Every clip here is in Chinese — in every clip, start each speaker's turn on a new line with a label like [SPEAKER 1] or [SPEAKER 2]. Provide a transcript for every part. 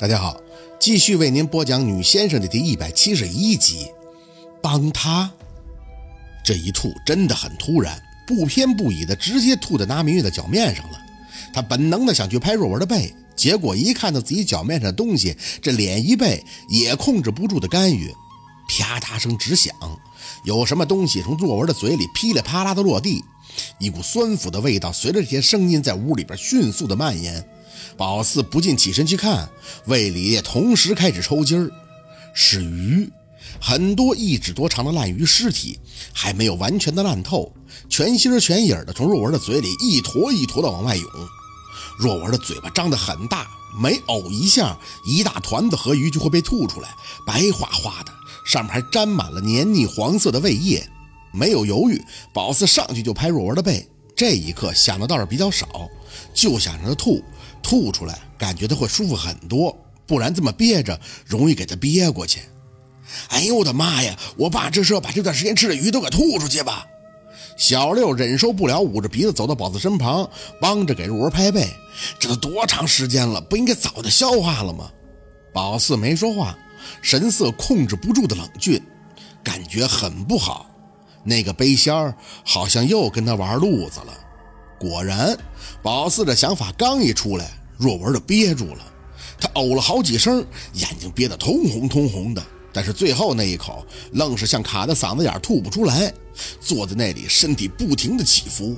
[SPEAKER 1] 大家好，继续为您播讲《女先生》的第一百七十一集。帮他这一吐真的很突然，不偏不倚的直接吐在拿明月的脚面上了。他本能的想去拍若文的背，结果一看到自己脚面上的东西，这脸一背也控制不住的干预，啪嗒声直响，有什么东西从若文的嘴里噼里啪啦的落地，一股酸腐的味道随着这些声音在屋里边迅速的蔓延。宝四不禁起身去看，胃里也同时开始抽筋儿。是鱼，很多一指多长的烂鱼尸体，还没有完全的烂透，全心全影的从若文的嘴里一坨一坨的往外涌。若文的嘴巴张得很大，每呕一下，一大团子河鱼就会被吐出来，白花花的，上面还沾满了黏腻黄色的胃液。没有犹豫，宝四上去就拍若文的背。这一刻想的倒是比较少，就想让他吐。吐出来，感觉他会舒服很多，不然这么憋着，容易给他憋过去。哎呦我的妈呀！我爸这是要把这段时间吃的鱼都给吐出去吧？小六忍受不了，捂着鼻子走到宝四身旁，帮着给若文拍背。这都多长时间了，不应该早就消化了吗？宝四没说话，神色控制不住的冷峻，感觉很不好。那个背仙儿好像又跟他玩路子了。果然，宝四的想法刚一出来，若文就憋住了。他呕了好几声，眼睛憋得通红通红的。但是最后那一口，愣是像卡在嗓子眼，吐不出来。坐在那里，身体不停的起伏。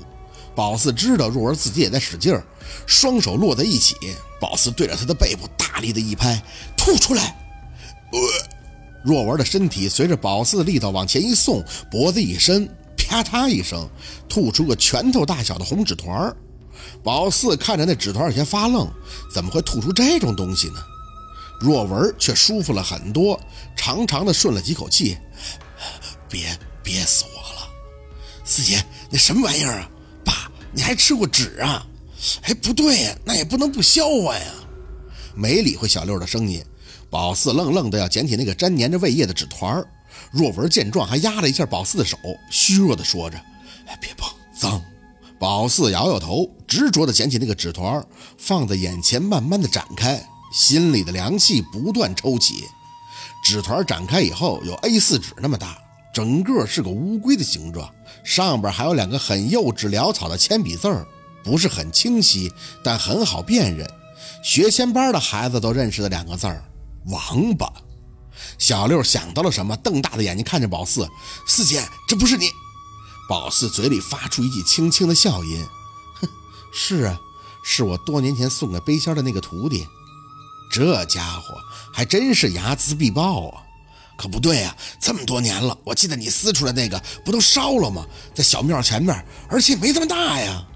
[SPEAKER 1] 宝四知道若文自己也在使劲儿，双手落在一起。宝四对着他的背部大力的一拍，吐出来。若文的身体随着宝四的力道往前一送，脖子一伸。啪嗒一声，吐出个拳头大小的红纸团。宝四看着那纸团有些发愣，怎么会吐出这种东西呢？若文却舒服了很多，长长的顺了几口气，憋憋死我了。四姐，那什么玩意儿啊？爸，你还吃过纸啊？哎，不对呀，那也不能不消化呀。没理会小六的声音，宝四愣愣的要捡起那个粘粘着胃液的纸团儿。若文见状，还压了一下宝四的手，虚弱的说着：“哎，别碰，脏。”宝四摇摇头，执着的捡起那个纸团，放在眼前，慢慢的展开，心里的凉气不断抽起。纸团展开以后，有 A4 纸那么大，整个是个乌龟的形状，上边还有两个很幼稚潦草的铅笔字儿，不是很清晰，但很好辨认，学前班的孩子都认识的两个字儿：王八。小六想到了什么，瞪大的眼睛看着宝四：“四姐，这不是你？”宝四嘴里发出一句轻轻的笑音：“哼，是啊，是我多年前送给背仙的那个徒弟。这家伙还真是睚眦必报啊！可不对啊，这么多年了，我记得你撕出来那个不都烧了吗？在小庙前面，而且没这么大呀。”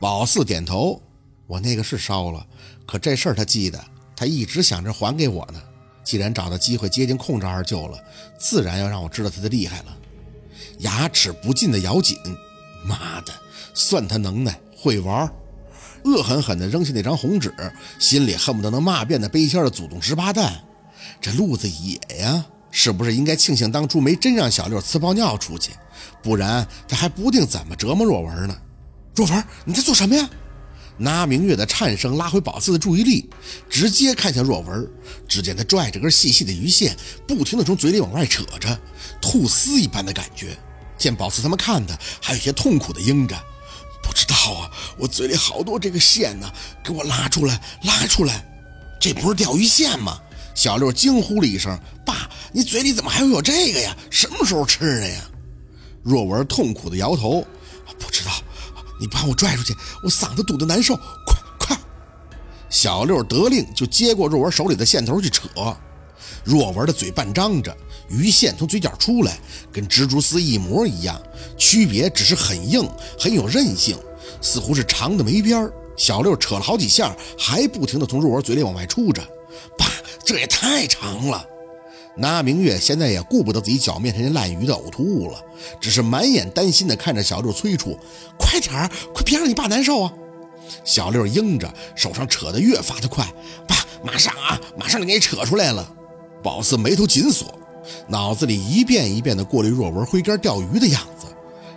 [SPEAKER 1] 宝四点头：“我那个是烧了，可这事儿他记得，他一直想着还给我呢。”既然找到机会接近控制二舅了，自然要让我知道他的厉害了。牙齿不禁的咬紧，妈的，算他能耐，会玩。恶狠狠地扔下那张红纸，心里恨不得能骂遍那背仙的祖宗十八代。这路子野呀，是不是应该庆幸当初没真让小六呲泡尿出去？不然他还不定怎么折磨若文呢。若文，你在做什么呀？拿明月的颤声拉回宝四的注意力，直接看向若文。只见他拽着根细细的鱼线，不停地从嘴里往外扯着，吐丝一般的感觉。见宝四他们看他，还有些痛苦的应着：“不知道啊，我嘴里好多这个线呢，给我拉出来，拉出来！这不是钓鱼线吗？”小六惊呼了一声：“爸，你嘴里怎么还会有这个呀？什么时候吃的呀？”若文痛苦地摇头：“。”你把我拽出去，我嗓子堵得难受。快快！小六得令就接过若文手里的线头去扯。若文的嘴半张着，鱼线从嘴角出来，跟蜘蛛丝一模一样，区别只是很硬，很有韧性，似乎是长的没边儿。小六扯了好几下，还不停地从若文嘴里往外出着。爸，这也太长了。那明月现在也顾不得自己脚面上那烂鱼的呕吐物了，只是满眼担心地看着小六催促：“快点儿，快别让你爸难受啊！”小六应着，手上扯得越发的快：“爸，马上啊，马上就给你扯出来了。”宝四眉头紧锁，脑子里一遍一遍地过滤若文挥竿钓鱼的样子。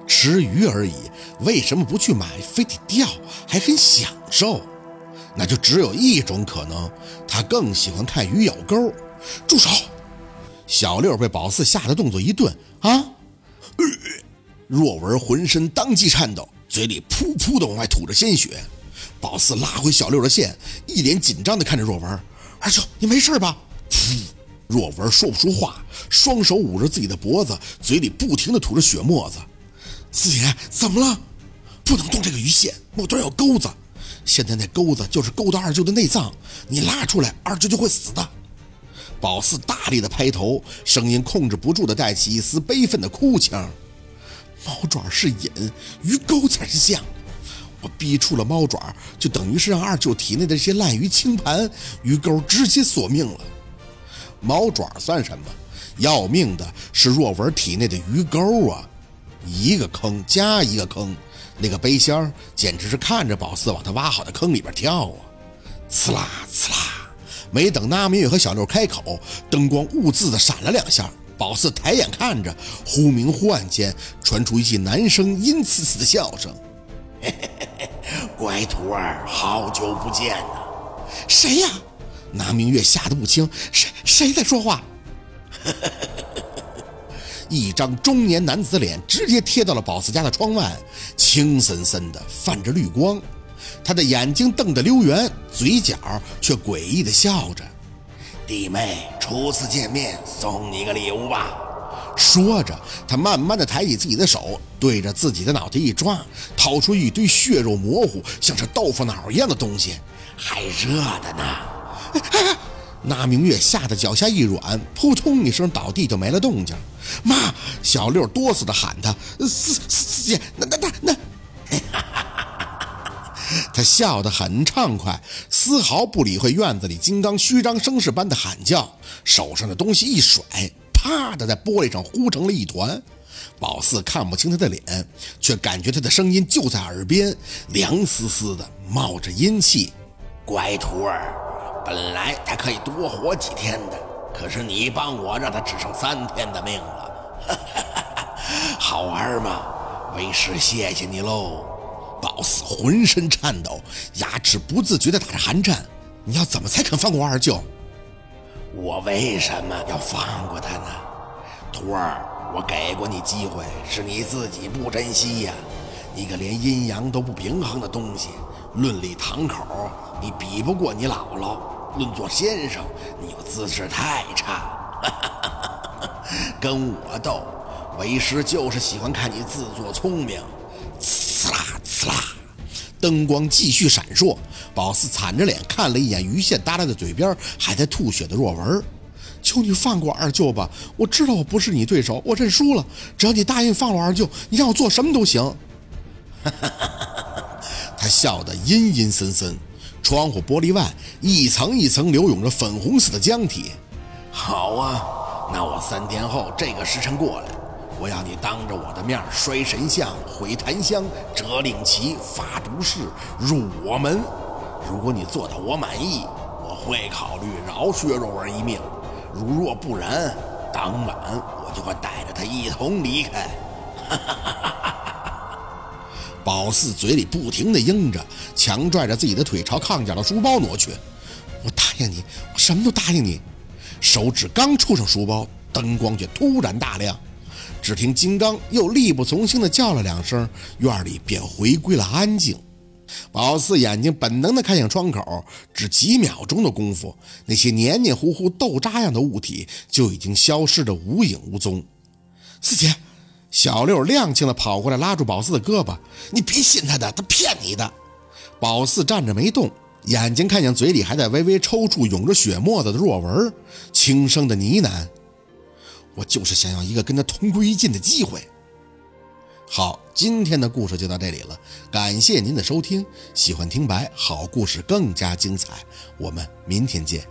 [SPEAKER 1] 吃鱼而已，为什么不去买，非得钓，还很享受？那就只有一种可能，他更喜欢看鱼咬钩。住手！小六被宝四吓得动作一顿，啊！若文浑身当即颤抖，嘴里噗噗的往外吐着鲜血。宝四拉回小六的线，一脸紧张的看着若文：“二舅，你没事吧？”噗！若文说不出话，双手捂着自己的脖子，嘴里不停的吐着血沫子。四爷，怎么了？不能动这个鱼线，末端有钩子。现在那钩子就是勾到二舅的内脏，你拉出来，二舅就会死的。宝四大力的拍头，声音控制不住的带起一丝悲愤的哭腔。猫爪是引，鱼钩才是相。我逼出了猫爪，就等于是让二舅体内的这些烂鱼清盘，鱼钩直接索命了。猫爪算什么？要命的是若文体内的鱼钩啊！一个坑加一个坑，那个背箱简直是看着宝四往他挖好的坑里边跳啊！呲啦呲啦，没等那明月和小六开口，灯光兀自的闪了两下。宝四抬眼看着，忽明忽暗间传出一记男生阴刺刺的笑声：“嘿嘿嘿嘿，乖徒儿，好久不见呐！谁呀？”那明月吓得不轻，谁谁在说话？一张中年男子的脸直接贴到了宝四家的窗外，青森森的泛着绿光，他的眼睛瞪得溜圆，嘴角却诡异的笑着。弟妹，初次见面，送你个礼物吧。说着，他慢慢的抬起自己的手，对着自己的脑袋一抓，掏出一堆血肉模糊，像是豆腐脑一样的东西，还热的呢。那明月吓得脚下一软，扑通一声倒地，就没了动静。妈！小六哆嗦的喊他：“四四姐，那那那那！”他笑得很畅快，丝毫不理会院子里金刚虚张声势般的喊叫，手上的东西一甩，啪的在玻璃上糊成了一团。宝四看不清他的脸，却感觉他的声音就在耳边，凉丝丝的，冒着阴气。乖徒儿。本来他可以多活几天的，可是你帮我让他只剩三天的命了，好玩吗？为师谢谢你喽！宝四浑身颤抖，牙齿不自觉地打着寒颤。你要怎么才肯放过我二舅？我为什么要放过他呢？徒儿，我给过你机会，是你自己不珍惜呀！你个连阴阳都不平衡的东西，论理堂口，你比不过你姥姥。论做先生，你又姿势太差，跟我斗，为师就是喜欢看你自作聪明。啦，灯光继续闪烁。宝四惨着脸看了一眼鱼线耷拉在嘴边，还在吐血的若文，求你放过二舅吧！我知道我不是你对手，我认输了。只要你答应放了二舅，你让我做什么都行。他笑得阴阴森森。窗户玻璃外，一层一层流涌着粉红色的浆体。好啊，那我三天后这个时辰过来，我要你当着我的面摔神像、毁檀香、折令旗、发毒誓、入我门。如果你做到我满意，我会考虑饶薛若文一命；如若不然，当晚我就会带着他一同离开。哈哈哈哈哈！宝四嘴里不停地应着，强拽着自己的腿朝炕角的书包挪去。我答应你，我什么都答应你。手指刚触上书包，灯光却突然大亮。只听金刚又力不从心地叫了两声，院里便回归了安静。宝四眼睛本能地看向窗口，只几秒钟的功夫，那些黏黏糊糊豆渣样的物体就已经消失得无影无踪。四姐。小六踉跄的跑过来，拉住宝四的胳膊：“你别信他的，他骗你的。”宝四站着没动，眼睛看向嘴里还在微微抽搐、涌着血沫子的若文，轻声的呢喃：“我就是想要一个跟他同归于尽的机会。”好，今天的故事就到这里了，感谢您的收听。喜欢听白好故事更加精彩，我们明天见。